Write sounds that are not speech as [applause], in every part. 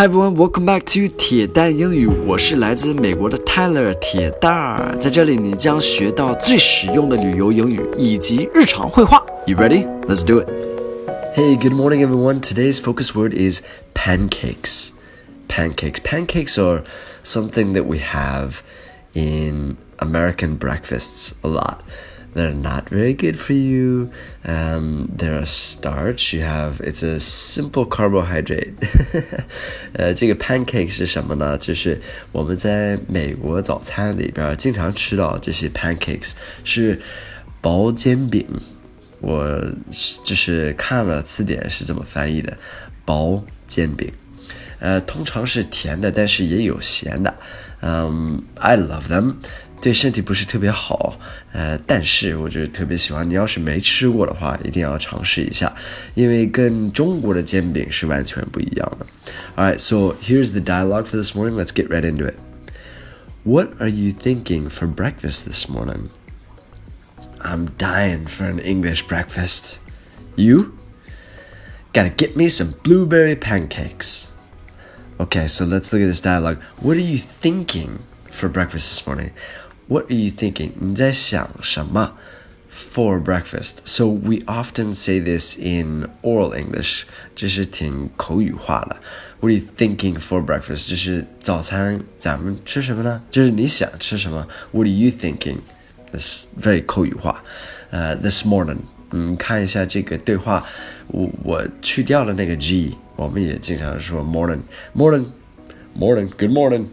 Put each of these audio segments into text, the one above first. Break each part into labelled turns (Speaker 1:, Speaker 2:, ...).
Speaker 1: Hi everyone, welcome back to 铁蛋英语。我是来自美国的 Tyler 铁蛋儿，在这里你将学到最实用的旅游英语以及日常会话。You ready? Let's do it. Hey, good morning everyone. Today's focus word is pancakes. Pancakes. Pancakes are something that we have in American breakfasts a lot They're not very good for you. Um, they're a starch. You have it's a simple carbohydrate. [laughs] 呃，这个 pancake 是什么呢？就是我们在美国早餐里边经常吃到这些 pancakes 是薄煎饼。我就是看了词典是这么翻译的，薄煎饼。呃，通常是甜的，但是也有咸的。嗯、um,，I love them。 对身体不是特别好，呃，但是我就特别喜欢。你要是没吃过的话，一定要尝试一下，因为跟中国的煎饼是完全不一样的。All right, so here's the dialogue for this morning. Let's get right into it. What are you thinking for breakfast this morning? I'm dying for an English breakfast. You? Gotta get me some blueberry pancakes. Okay, so let's look at this dialogue. What are you thinking for breakfast this morning? What are you thinking? 你在想什么 for breakfast? So we often say this in oral English. 这是挺口语化的。What are you thinking for breakfast? 就是早餐咱们吃什么呢？就是你想吃什么？What are you thinking? This very 口语化。呃、uh,，this morning. 嗯，看一下这个对话，我我去掉了那个 g，我们也经常说 morning morning morning good morning。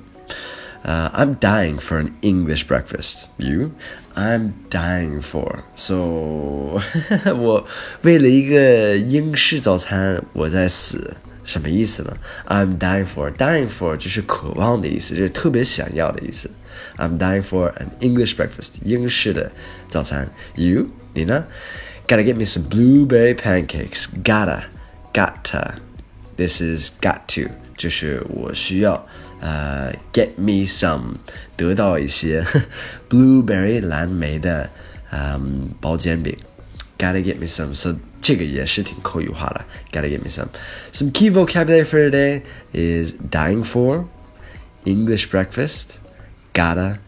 Speaker 1: uh, I'm dying for an English breakfast. You? I'm dying for. So [laughs] 我为了一个英式早餐，我在死。什么意思呢？I'm dying for dying for 就是渴望的意思，就是特别想要的意思。I'm dying for an English breakfast，英式的早餐。You？你呢？Gotta get me some blueberry pancakes. Gotta, gotta. This is got to，就是我需要。呃、uh,，get me some，得到一些 [laughs] blueberry 蓝莓的嗯薄煎饼，gotta get me some，so 这个也是挺口语化的，gotta get me some。Some key vocabulary for today is dying for, English breakfast, gotta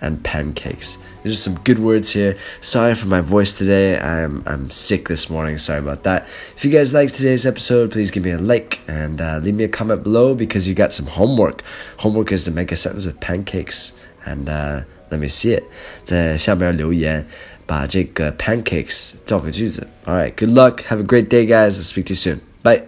Speaker 1: and pancakes. There's some good words here. Sorry for my voice today. I'm I'm sick this morning. Sorry about that. If you guys liked today's episode, please give me a like and uh, leave me a comment below because you got some homework. Homework is to make a sentence with pancakes and uh, let me see it. 在下面留言，把这个 pancakes 造个句子。All right. Good luck. Have a great day, guys. I'll speak to you soon. Bye.